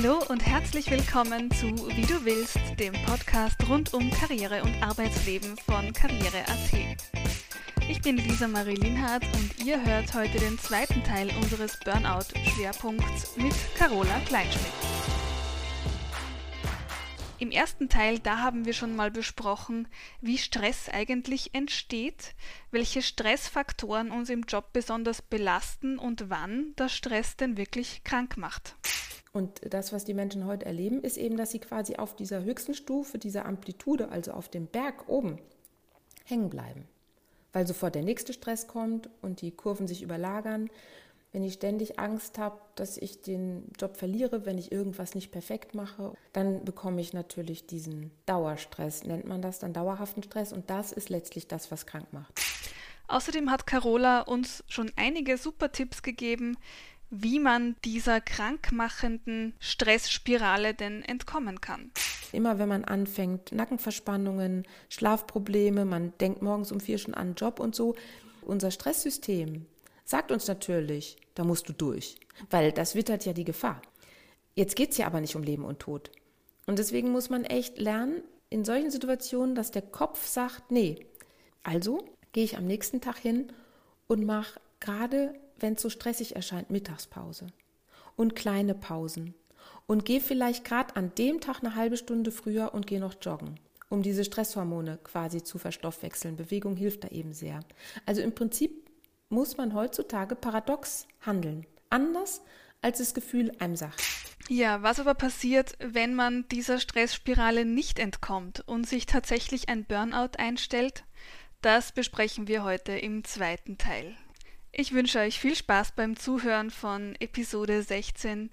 Hallo und herzlich willkommen zu Wie du willst, dem Podcast rund um Karriere und Arbeitsleben von Karriere.at. Ich bin Lisa Marie Linhardt und ihr hört heute den zweiten Teil unseres Burnout-Schwerpunkts mit Carola Kleinschmidt. Im ersten Teil, da haben wir schon mal besprochen, wie Stress eigentlich entsteht, welche Stressfaktoren uns im Job besonders belasten und wann der Stress denn wirklich krank macht. Und das, was die Menschen heute erleben, ist eben, dass sie quasi auf dieser höchsten Stufe, dieser Amplitude, also auf dem Berg oben, hängen bleiben. Weil sofort der nächste Stress kommt und die Kurven sich überlagern. Wenn ich ständig Angst habe, dass ich den Job verliere, wenn ich irgendwas nicht perfekt mache, dann bekomme ich natürlich diesen Dauerstress, nennt man das dann dauerhaften Stress. Und das ist letztlich das, was krank macht. Außerdem hat Carola uns schon einige super Tipps gegeben, wie man dieser krankmachenden Stressspirale denn entkommen kann. Immer wenn man anfängt, Nackenverspannungen, Schlafprobleme, man denkt morgens um vier schon an Job und so, unser Stresssystem sagt uns natürlich, da musst du durch, weil das wittert ja die Gefahr. Jetzt geht es ja aber nicht um Leben und Tod. Und deswegen muss man echt lernen, in solchen Situationen, dass der Kopf sagt, nee, also gehe ich am nächsten Tag hin und mache gerade wenn es so stressig erscheint, Mittagspause und kleine Pausen und geh vielleicht gerade an dem Tag eine halbe Stunde früher und geh noch joggen, um diese Stresshormone quasi zu verstoffwechseln. Bewegung hilft da eben sehr. Also im Prinzip muss man heutzutage paradox handeln, anders als das Gefühl einem sagt. Ja, was aber passiert, wenn man dieser Stressspirale nicht entkommt und sich tatsächlich ein Burnout einstellt? Das besprechen wir heute im zweiten Teil. Ich wünsche euch viel Spaß beim Zuhören von Episode 16.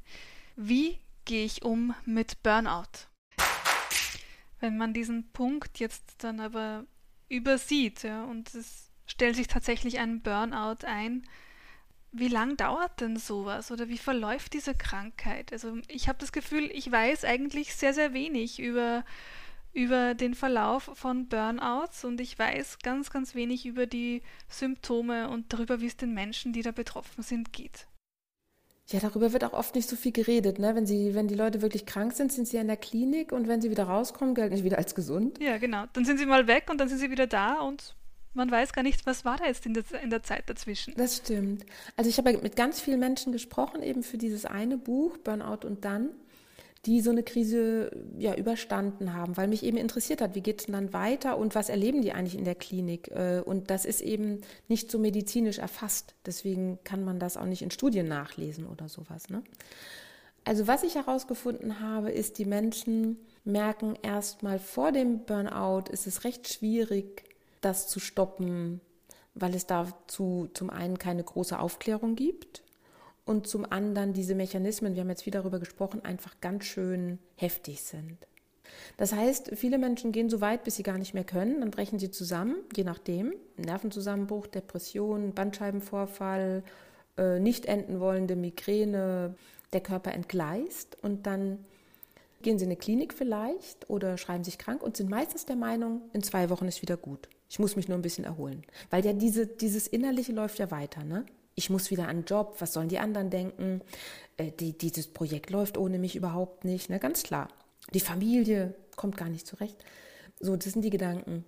Wie gehe ich um mit Burnout? Wenn man diesen Punkt jetzt dann aber übersieht ja, und es stellt sich tatsächlich ein Burnout ein, wie lang dauert denn sowas oder wie verläuft diese Krankheit? Also ich habe das Gefühl, ich weiß eigentlich sehr, sehr wenig über über den Verlauf von Burnouts und ich weiß ganz, ganz wenig über die Symptome und darüber, wie es den Menschen, die da betroffen sind, geht. Ja, darüber wird auch oft nicht so viel geredet. Ne? Wenn, sie, wenn die Leute wirklich krank sind, sind sie in der Klinik und wenn sie wieder rauskommen, gelten sie wieder als gesund. Ja, genau. Dann sind sie mal weg und dann sind sie wieder da und man weiß gar nicht, was war da jetzt in der, in der Zeit dazwischen. Das stimmt. Also ich habe mit ganz vielen Menschen gesprochen, eben für dieses eine Buch, Burnout und dann die so eine Krise ja überstanden haben, weil mich eben interessiert hat, wie geht es dann weiter und was erleben die eigentlich in der Klinik? Äh, und das ist eben nicht so medizinisch erfasst. Deswegen kann man das auch nicht in Studien nachlesen oder sowas. Ne? Also was ich herausgefunden habe, ist, die Menschen merken erstmal vor dem Burnout, ist es recht schwierig, das zu stoppen, weil es dazu zum einen keine große Aufklärung gibt und zum anderen diese Mechanismen, wir haben jetzt viel darüber gesprochen, einfach ganz schön heftig sind. Das heißt, viele Menschen gehen so weit, bis sie gar nicht mehr können, dann brechen sie zusammen, je nachdem, Nervenzusammenbruch, Depression, Bandscheibenvorfall, äh, nicht enden wollende Migräne, der Körper entgleist und dann gehen sie in eine Klinik vielleicht oder schreiben sich krank und sind meistens der Meinung, in zwei Wochen ist wieder gut. Ich muss mich nur ein bisschen erholen. Weil ja diese, dieses Innerliche läuft ja weiter, ne? Ich muss wieder an den Job, was sollen die anderen denken? Äh, die, dieses Projekt läuft ohne mich überhaupt nicht, ne? ganz klar. Die Familie kommt gar nicht zurecht. So, das sind die Gedanken.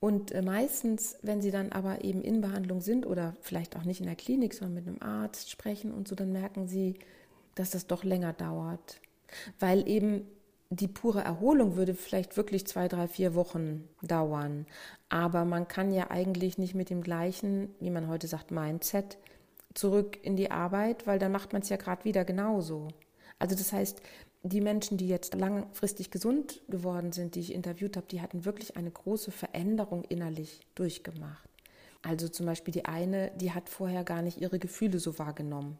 Und äh, meistens, wenn sie dann aber eben in Behandlung sind oder vielleicht auch nicht in der Klinik, sondern mit einem Arzt sprechen und so, dann merken sie, dass das doch länger dauert. Weil eben die pure Erholung würde vielleicht wirklich zwei, drei, vier Wochen dauern. Aber man kann ja eigentlich nicht mit dem gleichen, wie man heute sagt, Mindset zurück in die Arbeit, weil dann macht man es ja gerade wieder genauso. Also das heißt, die Menschen, die jetzt langfristig gesund geworden sind, die ich interviewt habe, die hatten wirklich eine große Veränderung innerlich durchgemacht. Also zum Beispiel die eine, die hat vorher gar nicht ihre Gefühle so wahrgenommen.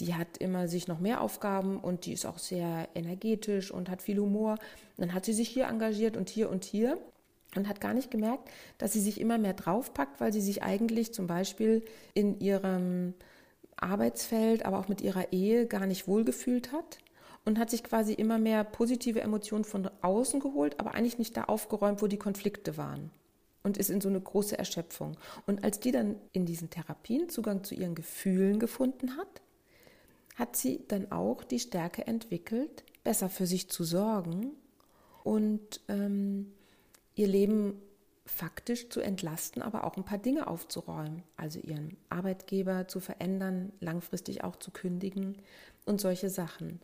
Die hat immer sich noch mehr Aufgaben und die ist auch sehr energetisch und hat viel Humor. Dann hat sie sich hier engagiert und hier und hier und hat gar nicht gemerkt, dass sie sich immer mehr draufpackt, weil sie sich eigentlich zum Beispiel in ihrem Arbeitsfeld, aber auch mit ihrer Ehe gar nicht wohlgefühlt hat und hat sich quasi immer mehr positive Emotionen von außen geholt, aber eigentlich nicht da aufgeräumt, wo die Konflikte waren und ist in so eine große Erschöpfung. Und als die dann in diesen Therapien Zugang zu ihren Gefühlen gefunden hat, hat sie dann auch die Stärke entwickelt, besser für sich zu sorgen und ähm, ihr Leben faktisch zu entlasten, aber auch ein paar Dinge aufzuräumen, also ihren Arbeitgeber zu verändern, langfristig auch zu kündigen und solche Sachen.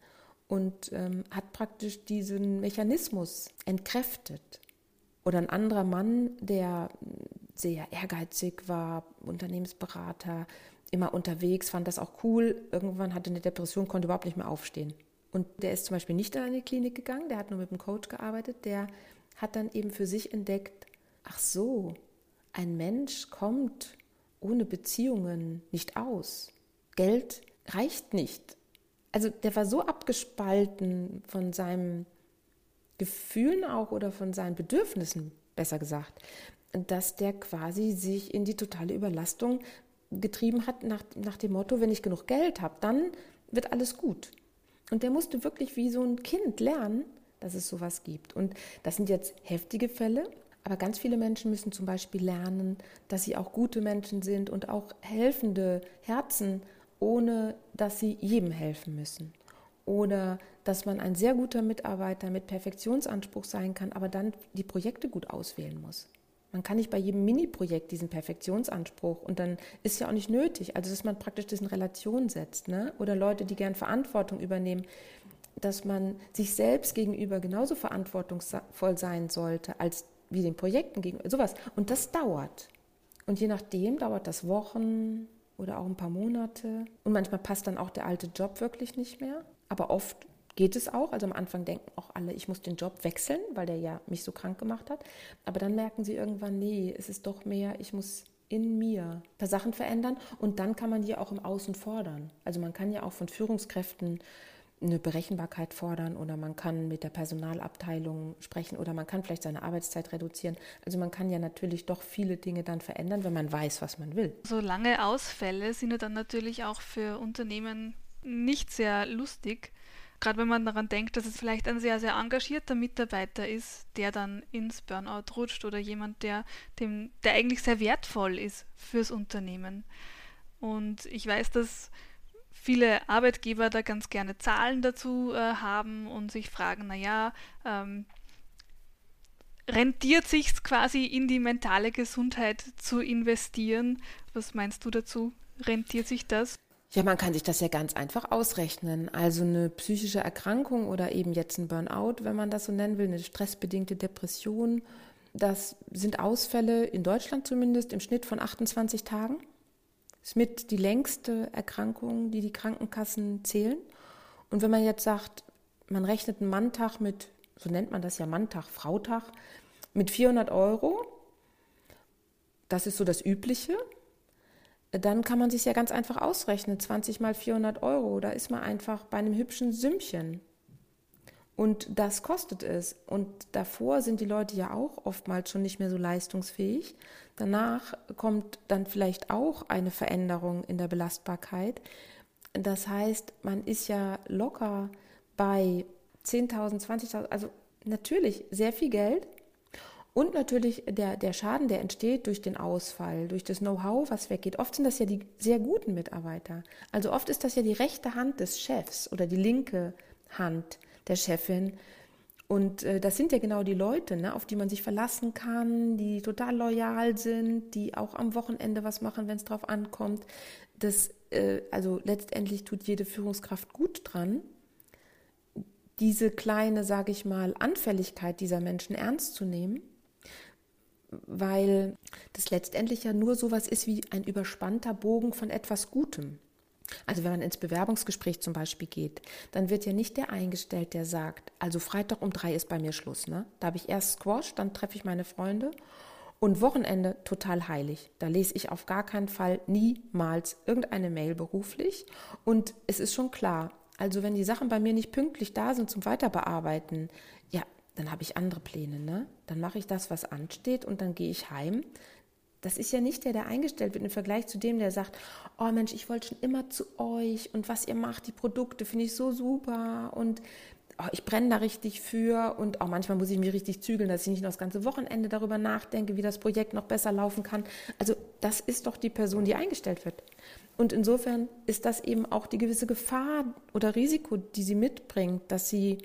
Und ähm, hat praktisch diesen Mechanismus entkräftet. Oder ein anderer Mann, der sehr ehrgeizig war, Unternehmensberater, immer unterwegs, fand das auch cool. Irgendwann hatte eine Depression, konnte überhaupt nicht mehr aufstehen. Und der ist zum Beispiel nicht in eine Klinik gegangen, der hat nur mit einem Coach gearbeitet, der hat dann eben für sich entdeckt, ach so, ein Mensch kommt ohne Beziehungen nicht aus. Geld reicht nicht. Also der war so abgespalten von seinen Gefühlen auch oder von seinen Bedürfnissen, besser gesagt, dass der quasi sich in die totale Überlastung getrieben hat nach, nach dem Motto, wenn ich genug Geld habe, dann wird alles gut. Und der musste wirklich wie so ein Kind lernen, dass es sowas gibt. Und das sind jetzt heftige Fälle, aber ganz viele Menschen müssen zum Beispiel lernen, dass sie auch gute Menschen sind und auch helfende Herzen, ohne dass sie jedem helfen müssen. Oder dass man ein sehr guter Mitarbeiter mit Perfektionsanspruch sein kann, aber dann die Projekte gut auswählen muss. Man kann nicht bei jedem Mini-Projekt diesen Perfektionsanspruch und dann ist ja auch nicht nötig. Also, dass man praktisch das in Relation setzt. Ne? Oder Leute, die gern Verantwortung übernehmen, dass man sich selbst gegenüber genauso verantwortungsvoll sein sollte, als wie den Projekten gegenüber. Sowas. Und das dauert. Und je nachdem dauert das Wochen oder auch ein paar Monate. Und manchmal passt dann auch der alte Job wirklich nicht mehr. Aber oft geht es auch. Also am Anfang denken auch alle, ich muss den Job wechseln, weil der ja mich so krank gemacht hat. Aber dann merken sie irgendwann, nee, es ist doch mehr, ich muss in mir paar Sachen verändern und dann kann man die auch im Außen fordern. Also man kann ja auch von Führungskräften eine Berechenbarkeit fordern oder man kann mit der Personalabteilung sprechen oder man kann vielleicht seine Arbeitszeit reduzieren. Also man kann ja natürlich doch viele Dinge dann verändern, wenn man weiß, was man will. So lange Ausfälle sind ja dann natürlich auch für Unternehmen nicht sehr lustig. Gerade wenn man daran denkt, dass es vielleicht ein sehr, sehr engagierter Mitarbeiter ist, der dann ins Burnout rutscht oder jemand, der, dem, der eigentlich sehr wertvoll ist fürs Unternehmen. Und ich weiß, dass viele Arbeitgeber da ganz gerne Zahlen dazu äh, haben und sich fragen, naja, ähm, rentiert sich quasi in die mentale Gesundheit zu investieren? Was meinst du dazu? Rentiert sich das? Ja, man kann sich das ja ganz einfach ausrechnen. Also eine psychische Erkrankung oder eben jetzt ein Burnout, wenn man das so nennen will, eine stressbedingte Depression, das sind Ausfälle in Deutschland zumindest im Schnitt von 28 Tagen. Ist mit die längste Erkrankung, die die Krankenkassen zählen. Und wenn man jetzt sagt, man rechnet einen Manntag mit, so nennt man das ja Manntag, Frautag, mit 400 Euro, das ist so das Übliche, dann kann man sich ja ganz einfach ausrechnen, 20 mal 400 Euro, da ist man einfach bei einem hübschen Sümmchen. Und das kostet es. Und davor sind die Leute ja auch oftmals schon nicht mehr so leistungsfähig. Danach kommt dann vielleicht auch eine Veränderung in der Belastbarkeit. Das heißt, man ist ja locker bei 10.000, 20.000, also natürlich sehr viel Geld, und natürlich der, der Schaden, der entsteht durch den Ausfall, durch das Know-how, was weggeht. Oft sind das ja die sehr guten Mitarbeiter. Also oft ist das ja die rechte Hand des Chefs oder die linke Hand der Chefin. Und äh, das sind ja genau die Leute, ne, auf die man sich verlassen kann, die total loyal sind, die auch am Wochenende was machen, wenn es drauf ankommt. Das, äh, also letztendlich tut jede Führungskraft gut dran, diese kleine, sage ich mal, Anfälligkeit dieser Menschen ernst zu nehmen weil das letztendlich ja nur sowas ist wie ein überspannter Bogen von etwas Gutem. Also wenn man ins Bewerbungsgespräch zum Beispiel geht, dann wird ja nicht der eingestellt, der sagt, also Freitag um drei ist bei mir Schluss. Ne? Da habe ich erst Squash, dann treffe ich meine Freunde und Wochenende total heilig. Da lese ich auf gar keinen Fall niemals irgendeine Mail beruflich. Und es ist schon klar, also wenn die Sachen bei mir nicht pünktlich da sind zum Weiterbearbeiten, ja, dann habe ich andere Pläne, ne? Dann mache ich das, was ansteht und dann gehe ich heim. Das ist ja nicht der, der eingestellt wird im Vergleich zu dem, der sagt, oh Mensch, ich wollte schon immer zu euch und was ihr macht, die Produkte finde ich so super und oh, ich brenne da richtig für und auch manchmal muss ich mich richtig zügeln, dass ich nicht noch das ganze Wochenende darüber nachdenke, wie das Projekt noch besser laufen kann. Also das ist doch die Person, die eingestellt wird. Und insofern ist das eben auch die gewisse Gefahr oder Risiko, die sie mitbringt, dass sie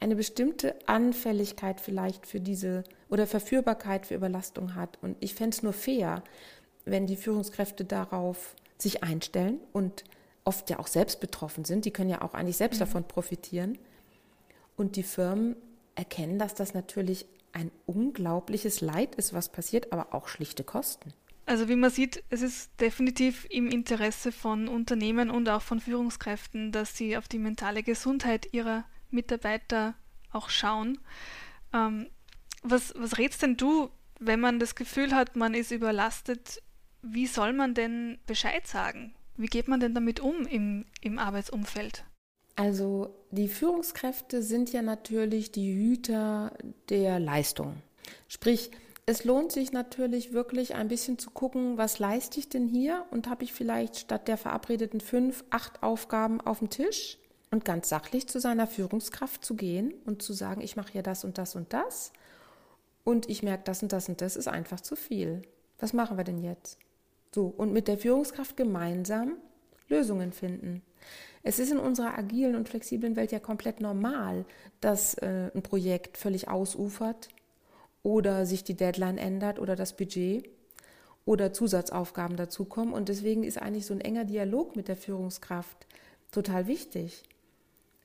eine bestimmte Anfälligkeit vielleicht für diese oder Verführbarkeit für Überlastung hat. Und ich fände es nur fair, wenn die Führungskräfte darauf sich einstellen und oft ja auch selbst betroffen sind. Die können ja auch eigentlich selbst mhm. davon profitieren. Und die Firmen erkennen, dass das natürlich ein unglaubliches Leid ist, was passiert, aber auch schlichte Kosten. Also wie man sieht, es ist definitiv im Interesse von Unternehmen und auch von Führungskräften, dass sie auf die mentale Gesundheit ihrer Mitarbeiter auch schauen. Ähm, was, was rätst denn du, wenn man das Gefühl hat, man ist überlastet? Wie soll man denn Bescheid sagen? Wie geht man denn damit um im, im Arbeitsumfeld? Also die Führungskräfte sind ja natürlich die Hüter der Leistung. Sprich, es lohnt sich natürlich wirklich ein bisschen zu gucken, was leiste ich denn hier und habe ich vielleicht statt der verabredeten fünf, acht Aufgaben auf dem Tisch und ganz sachlich zu seiner Führungskraft zu gehen und zu sagen, ich mache hier das und das und das und ich merke, das und das und das ist einfach zu viel. Was machen wir denn jetzt? So, und mit der Führungskraft gemeinsam Lösungen finden. Es ist in unserer agilen und flexiblen Welt ja komplett normal, dass äh, ein Projekt völlig ausufert oder sich die Deadline ändert oder das Budget oder Zusatzaufgaben dazukommen. Und deswegen ist eigentlich so ein enger Dialog mit der Führungskraft total wichtig.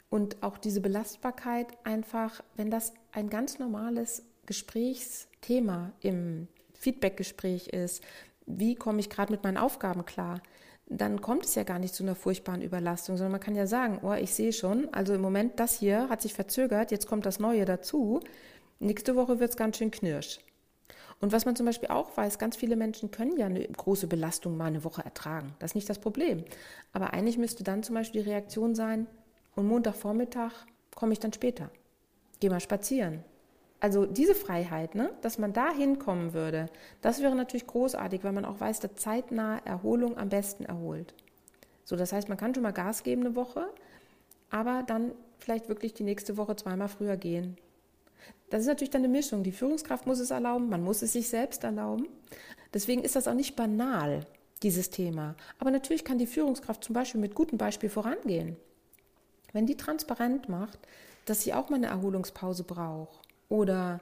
Und auch diese Belastbarkeit einfach, wenn das ein ganz normales Gesprächsthema im Feedbackgespräch ist, wie komme ich gerade mit meinen Aufgaben klar, dann kommt es ja gar nicht zu einer furchtbaren Überlastung, sondern man kann ja sagen, oh, ich sehe schon, also im Moment das hier hat sich verzögert, jetzt kommt das Neue dazu, nächste Woche wird es ganz schön knirsch. Und was man zum Beispiel auch weiß, ganz viele Menschen können ja eine große Belastung mal eine Woche ertragen. Das ist nicht das Problem. Aber eigentlich müsste dann zum Beispiel die Reaktion sein, und Montagvormittag komme ich dann später. Geh mal spazieren. Also diese Freiheit, ne, dass man da hinkommen würde, das wäre natürlich großartig, weil man auch weiß, dass zeitnahe Erholung am besten erholt. So, das heißt, man kann schon mal Gas geben eine Woche, aber dann vielleicht wirklich die nächste Woche zweimal früher gehen. Das ist natürlich dann eine Mischung. Die Führungskraft muss es erlauben, man muss es sich selbst erlauben. Deswegen ist das auch nicht banal, dieses Thema. Aber natürlich kann die Führungskraft zum Beispiel mit gutem Beispiel vorangehen. Wenn die transparent macht, dass sie auch mal eine Erholungspause braucht oder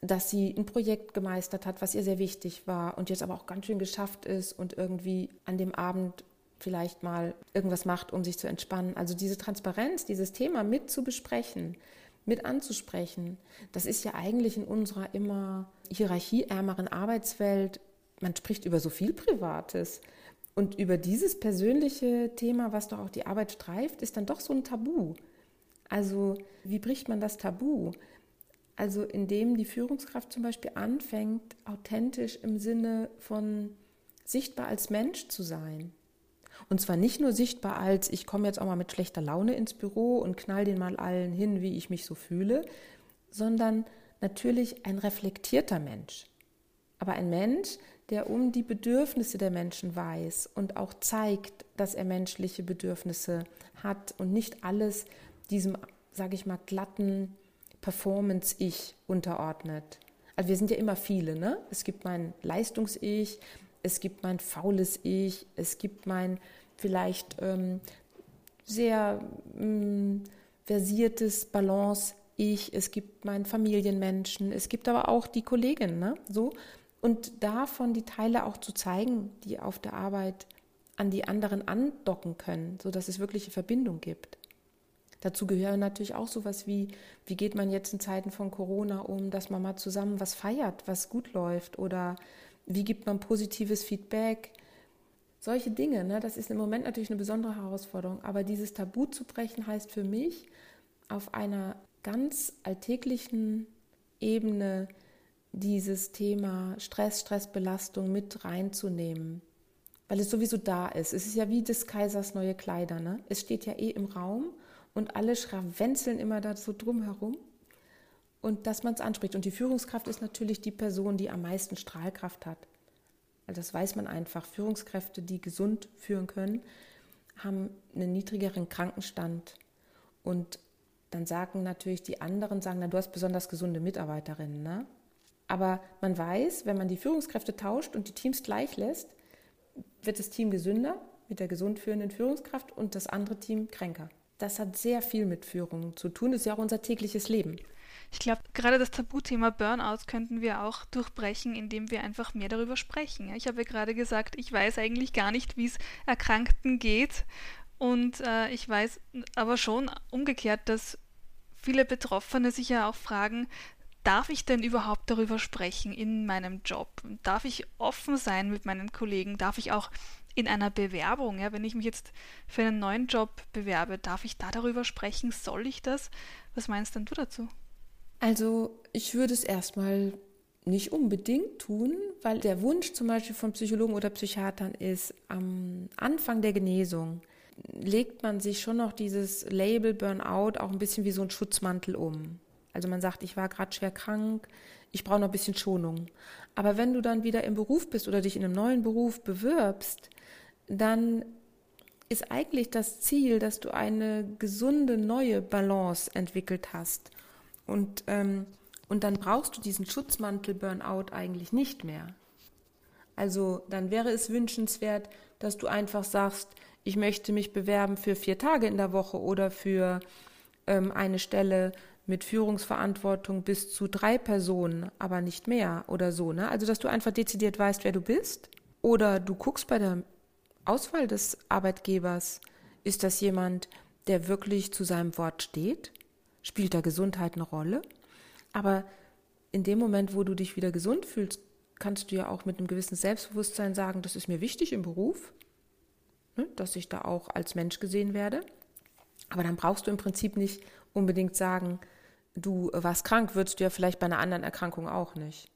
dass sie ein Projekt gemeistert hat, was ihr sehr wichtig war und jetzt aber auch ganz schön geschafft ist und irgendwie an dem Abend vielleicht mal irgendwas macht, um sich zu entspannen. Also diese Transparenz, dieses Thema mit zu besprechen, mit anzusprechen, das ist ja eigentlich in unserer immer hierarchieärmeren Arbeitswelt, man spricht über so viel Privates. Und über dieses persönliche Thema, was doch auch die Arbeit streift, ist dann doch so ein Tabu. Also wie bricht man das Tabu? Also indem die Führungskraft zum Beispiel anfängt, authentisch im Sinne von sichtbar als Mensch zu sein. Und zwar nicht nur sichtbar als, ich komme jetzt auch mal mit schlechter Laune ins Büro und knall den mal allen hin, wie ich mich so fühle, sondern natürlich ein reflektierter Mensch. Aber ein Mensch, der um die Bedürfnisse der Menschen weiß und auch zeigt, dass er menschliche Bedürfnisse hat und nicht alles diesem, sage ich mal, glatten, Performance-Ich unterordnet. Also wir sind ja immer viele, ne? Es gibt mein Leistungs-Ich, es gibt mein faules Ich, es gibt mein vielleicht ähm, sehr ähm, versiertes Balance-Ich, es gibt meinen Familienmenschen, es gibt aber auch die Kollegin, ne? So. Und davon die Teile auch zu zeigen, die auf der Arbeit an die anderen andocken können, sodass es wirkliche Verbindung gibt. Dazu gehören natürlich auch sowas wie, wie geht man jetzt in Zeiten von Corona um, dass man mal zusammen was feiert, was gut läuft oder wie gibt man positives Feedback. Solche Dinge, ne, das ist im Moment natürlich eine besondere Herausforderung. Aber dieses Tabu zu brechen heißt für mich, auf einer ganz alltäglichen Ebene dieses Thema Stress, Stressbelastung mit reinzunehmen. Weil es sowieso da ist. Es ist ja wie des Kaisers neue Kleider. Ne? Es steht ja eh im Raum und alle schrawenzeln immer da so drumherum und dass man es anspricht. Und die Führungskraft ist natürlich die Person, die am meisten Strahlkraft hat. Also das weiß man einfach. Führungskräfte, die gesund führen können, haben einen niedrigeren Krankenstand und dann sagen natürlich die anderen, sagen, na, du hast besonders gesunde Mitarbeiterinnen. Ne? Aber man weiß, wenn man die Führungskräfte tauscht und die Teams gleich lässt, wird das Team gesünder mit der gesund führenden Führungskraft und das andere Team kränker. Das hat sehr viel mit Führung zu tun. Das ist ja auch unser tägliches Leben. Ich glaube, gerade das Tabuthema Burnout könnten wir auch durchbrechen, indem wir einfach mehr darüber sprechen. Ich habe ja gerade gesagt, ich weiß eigentlich gar nicht, wie es Erkrankten geht. Und äh, ich weiß aber schon umgekehrt, dass viele Betroffene sich ja auch fragen, darf ich denn überhaupt darüber sprechen in meinem Job? Darf ich offen sein mit meinen Kollegen? Darf ich auch in einer Bewerbung, ja, wenn ich mich jetzt für einen neuen Job bewerbe, darf ich da darüber sprechen? Soll ich das? Was meinst denn du dazu? Also ich würde es erstmal nicht unbedingt tun, weil der Wunsch zum Beispiel von Psychologen oder Psychiatern ist, am Anfang der Genesung legt man sich schon noch dieses Label Burnout auch ein bisschen wie so ein Schutzmantel um. Also man sagt, ich war gerade schwer krank, ich brauche noch ein bisschen Schonung. Aber wenn du dann wieder im Beruf bist oder dich in einem neuen Beruf bewirbst, dann ist eigentlich das Ziel, dass du eine gesunde neue Balance entwickelt hast. Und, ähm, und dann brauchst du diesen Schutzmantel Burnout eigentlich nicht mehr. Also dann wäre es wünschenswert, dass du einfach sagst, ich möchte mich bewerben für vier Tage in der Woche oder für ähm, eine Stelle mit Führungsverantwortung bis zu drei Personen, aber nicht mehr oder so. Ne? Also dass du einfach dezidiert weißt, wer du bist. Oder du guckst bei der Auswahl des Arbeitgebers, ist das jemand, der wirklich zu seinem Wort steht? spielt da Gesundheit eine Rolle. Aber in dem Moment, wo du dich wieder gesund fühlst, kannst du ja auch mit einem gewissen Selbstbewusstsein sagen, das ist mir wichtig im Beruf, ne, dass ich da auch als Mensch gesehen werde. Aber dann brauchst du im Prinzip nicht unbedingt sagen, du warst krank, würdest du ja vielleicht bei einer anderen Erkrankung auch nicht.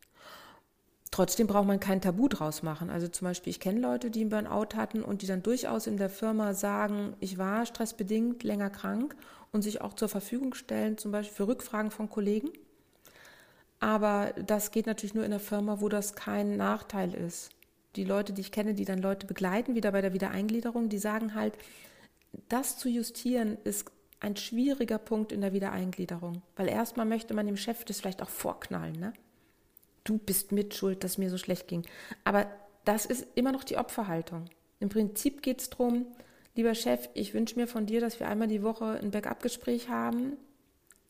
Trotzdem braucht man kein Tabu draus machen. Also zum Beispiel, ich kenne Leute, die einen Burnout hatten und die dann durchaus in der Firma sagen, ich war stressbedingt länger krank und sich auch zur Verfügung stellen, zum Beispiel für Rückfragen von Kollegen. Aber das geht natürlich nur in der Firma, wo das kein Nachteil ist. Die Leute, die ich kenne, die dann Leute begleiten, wieder bei der Wiedereingliederung, die sagen halt, das zu justieren ist ein schwieriger Punkt in der Wiedereingliederung. Weil erstmal möchte man dem Chef das vielleicht auch vorknallen, ne? du bist mitschuld, dass mir so schlecht ging. Aber das ist immer noch die Opferhaltung. Im Prinzip geht es darum, lieber Chef, ich wünsche mir von dir, dass wir einmal die Woche ein Backup-Gespräch haben.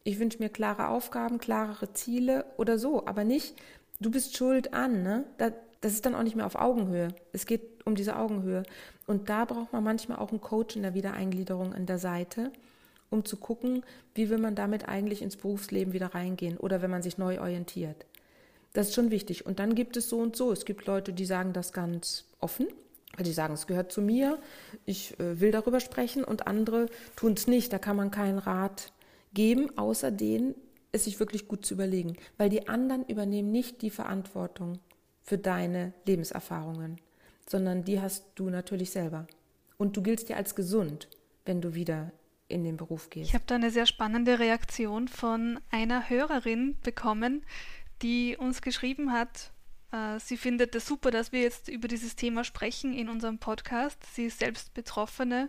Ich wünsche mir klare Aufgaben, klarere Ziele oder so, aber nicht, du bist schuld an. Ne? Das ist dann auch nicht mehr auf Augenhöhe. Es geht um diese Augenhöhe. Und da braucht man manchmal auch einen Coach in der Wiedereingliederung an der Seite, um zu gucken, wie will man damit eigentlich ins Berufsleben wieder reingehen oder wenn man sich neu orientiert. Das ist schon wichtig. Und dann gibt es so und so. Es gibt Leute, die sagen das ganz offen, weil die sagen, es gehört zu mir, ich äh, will darüber sprechen und andere tun es nicht. Da kann man keinen Rat geben, außer denen, es sich wirklich gut zu überlegen. Weil die anderen übernehmen nicht die Verantwortung für deine Lebenserfahrungen, sondern die hast du natürlich selber. Und du giltst dir als gesund, wenn du wieder in den Beruf gehst. Ich habe da eine sehr spannende Reaktion von einer Hörerin bekommen, die uns geschrieben hat, äh, sie findet es super, dass wir jetzt über dieses Thema sprechen in unserem Podcast. Sie ist selbst Betroffene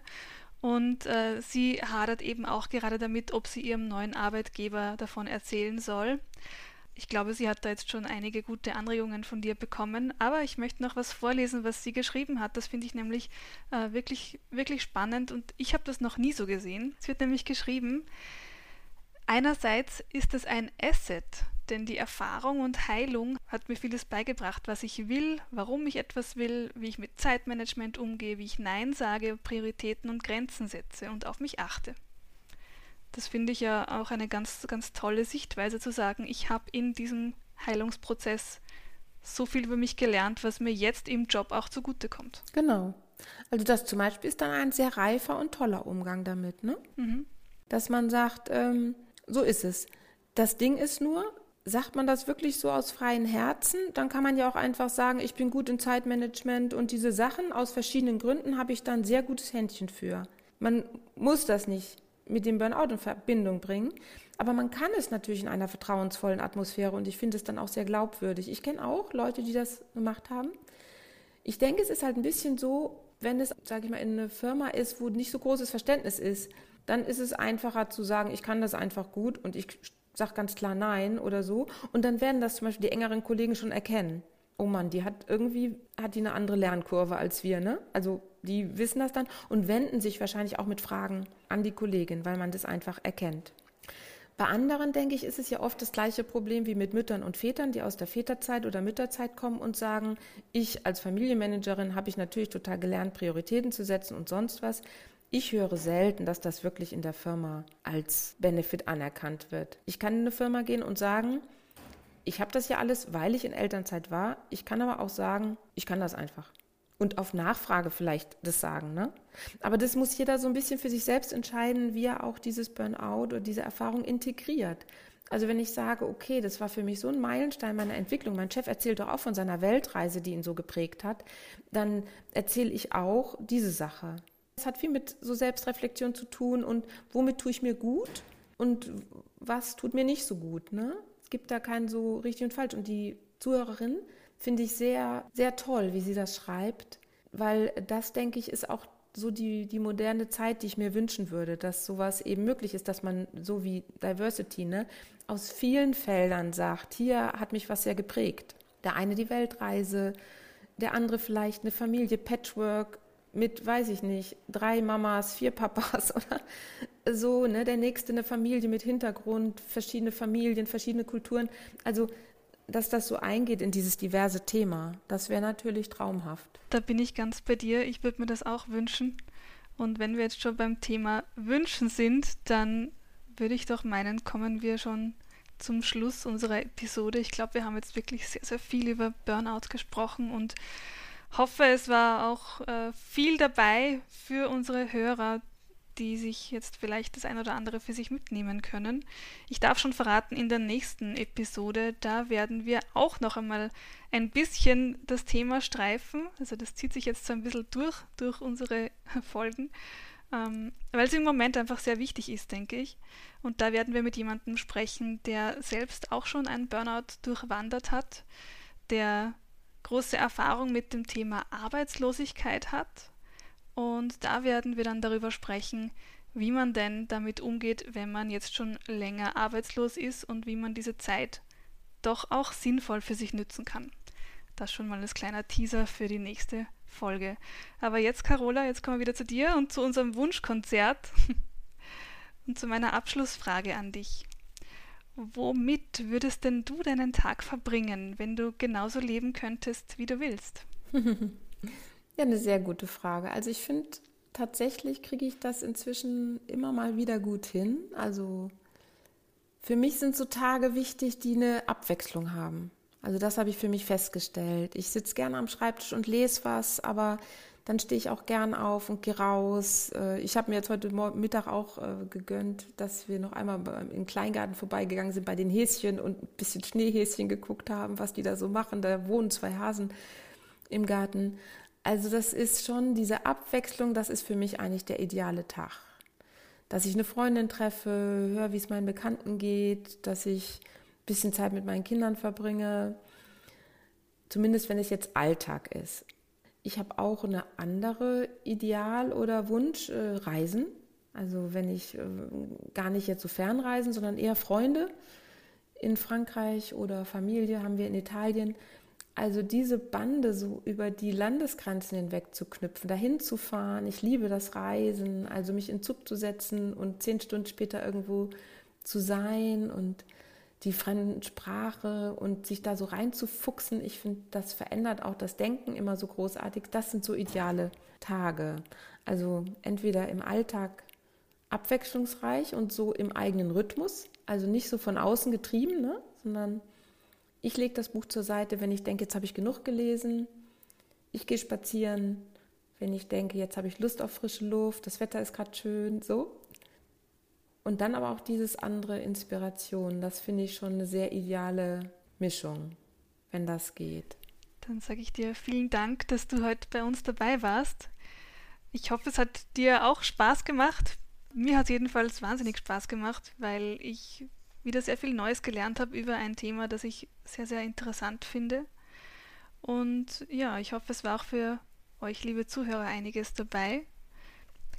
und äh, sie hadert eben auch gerade damit, ob sie ihrem neuen Arbeitgeber davon erzählen soll. Ich glaube, sie hat da jetzt schon einige gute Anregungen von dir bekommen, aber ich möchte noch was vorlesen, was sie geschrieben hat. Das finde ich nämlich äh, wirklich, wirklich spannend und ich habe das noch nie so gesehen. Es wird nämlich geschrieben, einerseits ist es ein Asset, denn die Erfahrung und Heilung hat mir vieles beigebracht, was ich will, warum ich etwas will, wie ich mit Zeitmanagement umgehe, wie ich Nein sage, Prioritäten und Grenzen setze und auf mich achte. Das finde ich ja auch eine ganz, ganz tolle Sichtweise zu sagen, ich habe in diesem Heilungsprozess so viel über mich gelernt, was mir jetzt im Job auch zugutekommt. Genau. Also das zum Beispiel ist dann ein sehr reifer und toller Umgang damit, ne? Mhm. Dass man sagt, ähm, so ist es. Das Ding ist nur, sagt man das wirklich so aus freien Herzen, dann kann man ja auch einfach sagen, ich bin gut in Zeitmanagement und diese Sachen aus verschiedenen Gründen habe ich da ein sehr gutes Händchen für. Man muss das nicht mit dem Burnout in Verbindung bringen, aber man kann es natürlich in einer vertrauensvollen Atmosphäre und ich finde es dann auch sehr glaubwürdig. Ich kenne auch Leute, die das gemacht haben. Ich denke, es ist halt ein bisschen so, wenn es, sage ich mal, in einer Firma ist, wo nicht so großes Verständnis ist, dann ist es einfacher zu sagen, ich kann das einfach gut und ich sage ganz klar Nein oder so. Und dann werden das zum Beispiel die engeren Kollegen schon erkennen. Oh Mann, die hat irgendwie, hat die eine andere Lernkurve als wir, ne? Also die wissen das dann und wenden sich wahrscheinlich auch mit Fragen an die Kollegin, weil man das einfach erkennt. Bei anderen, denke ich, ist es ja oft das gleiche Problem wie mit Müttern und Vätern, die aus der Väterzeit oder Mütterzeit kommen und sagen, ich als Familienmanagerin habe ich natürlich total gelernt, Prioritäten zu setzen und sonst was. Ich höre selten, dass das wirklich in der Firma als Benefit anerkannt wird. Ich kann in eine Firma gehen und sagen, ich habe das ja alles, weil ich in Elternzeit war. Ich kann aber auch sagen, ich kann das einfach. Und auf Nachfrage vielleicht das sagen. Ne? Aber das muss jeder so ein bisschen für sich selbst entscheiden, wie er auch dieses Burnout oder diese Erfahrung integriert. Also wenn ich sage, okay, das war für mich so ein Meilenstein meiner Entwicklung, mein Chef erzählt doch auch von seiner Weltreise, die ihn so geprägt hat, dann erzähle ich auch diese Sache. Es hat viel mit so Selbstreflexion zu tun und womit tue ich mir gut und was tut mir nicht so gut. Ne? Es gibt da kein so richtig und falsch. Und die Zuhörerin finde ich sehr, sehr toll, wie sie das schreibt, weil das, denke ich, ist auch so die, die moderne Zeit, die ich mir wünschen würde, dass sowas eben möglich ist, dass man so wie Diversity ne, aus vielen Feldern sagt, hier hat mich was sehr geprägt. Der eine die Weltreise, der andere vielleicht eine Familie, Patchwork, mit, weiß ich nicht, drei Mamas, vier Papas oder so, ne? Der nächste eine Familie mit Hintergrund, verschiedene Familien, verschiedene Kulturen. Also, dass das so eingeht in dieses diverse Thema, das wäre natürlich traumhaft. Da bin ich ganz bei dir. Ich würde mir das auch wünschen. Und wenn wir jetzt schon beim Thema Wünschen sind, dann würde ich doch meinen, kommen wir schon zum Schluss unserer Episode. Ich glaube, wir haben jetzt wirklich sehr, sehr viel über Burnout gesprochen und hoffe, es war auch äh, viel dabei für unsere Hörer, die sich jetzt vielleicht das ein oder andere für sich mitnehmen können. Ich darf schon verraten, in der nächsten Episode, da werden wir auch noch einmal ein bisschen das Thema streifen. Also das zieht sich jetzt so ein bisschen durch, durch unsere Folgen, ähm, weil es im Moment einfach sehr wichtig ist, denke ich. Und da werden wir mit jemandem sprechen, der selbst auch schon einen Burnout durchwandert hat, der große Erfahrung mit dem Thema Arbeitslosigkeit hat. Und da werden wir dann darüber sprechen, wie man denn damit umgeht, wenn man jetzt schon länger arbeitslos ist und wie man diese Zeit doch auch sinnvoll für sich nützen kann. Das schon mal als kleiner Teaser für die nächste Folge. Aber jetzt, Carola, jetzt kommen wir wieder zu dir und zu unserem Wunschkonzert und zu meiner Abschlussfrage an dich. Womit würdest denn du deinen Tag verbringen, wenn du genauso leben könntest, wie du willst? ja, eine sehr gute Frage. Also ich finde, tatsächlich kriege ich das inzwischen immer mal wieder gut hin. Also für mich sind so Tage wichtig, die eine Abwechslung haben. Also das habe ich für mich festgestellt. Ich sitze gerne am Schreibtisch und lese was, aber dann stehe ich auch gern auf und gehe raus. Äh, ich habe mir jetzt heute Mittag auch äh, gegönnt, dass wir noch einmal im Kleingarten vorbeigegangen sind bei den Häschen und ein bisschen Schneehäschen geguckt haben, was die da so machen. Da wohnen zwei Hasen im Garten. Also das ist schon diese Abwechslung, das ist für mich eigentlich der ideale Tag. Dass ich eine Freundin treffe, höre, wie es meinen Bekannten geht, dass ich ein bisschen Zeit mit meinen Kindern verbringe. Zumindest wenn es jetzt Alltag ist. Ich habe auch eine andere Ideal oder Wunsch, äh, Reisen. Also wenn ich äh, gar nicht jetzt so fernreisen, sondern eher Freunde in Frankreich oder Familie haben wir in Italien. Also diese Bande so über die Landesgrenzen hinweg zu knüpfen, dahin zu fahren. Ich liebe das Reisen, also mich in Zug zu setzen und zehn Stunden später irgendwo zu sein und die fremden Sprache und sich da so reinzufuchsen, ich finde, das verändert auch das Denken immer so großartig. Das sind so ideale Tage. Also entweder im Alltag abwechslungsreich und so im eigenen Rhythmus, also nicht so von außen getrieben, ne? sondern ich lege das Buch zur Seite, wenn ich denke, jetzt habe ich genug gelesen. Ich gehe spazieren, wenn ich denke, jetzt habe ich Lust auf frische Luft, das Wetter ist gerade schön, so. Und dann aber auch dieses andere Inspiration. Das finde ich schon eine sehr ideale Mischung, wenn das geht. Dann sage ich dir vielen Dank, dass du heute bei uns dabei warst. Ich hoffe, es hat dir auch Spaß gemacht. Mir hat es jedenfalls wahnsinnig Spaß gemacht, weil ich wieder sehr viel Neues gelernt habe über ein Thema, das ich sehr, sehr interessant finde. Und ja, ich hoffe, es war auch für euch, liebe Zuhörer, einiges dabei.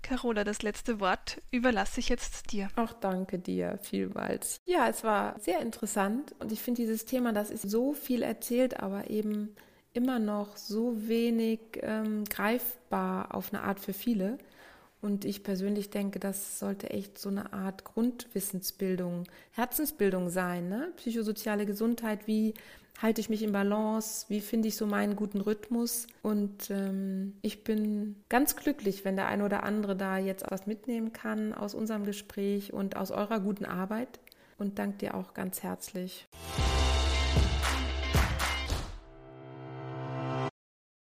Carola, das letzte Wort überlasse ich jetzt dir. Auch danke dir vielmals. Ja, es war sehr interessant und ich finde dieses Thema, das ist so viel erzählt, aber eben immer noch so wenig ähm, greifbar auf eine Art für viele. Und ich persönlich denke, das sollte echt so eine Art Grundwissensbildung, Herzensbildung sein, ne? Psychosoziale Gesundheit, wie halte ich mich in Balance, wie finde ich so meinen guten Rhythmus. Und ähm, ich bin ganz glücklich, wenn der eine oder andere da jetzt was mitnehmen kann aus unserem Gespräch und aus eurer guten Arbeit. Und danke dir auch ganz herzlich.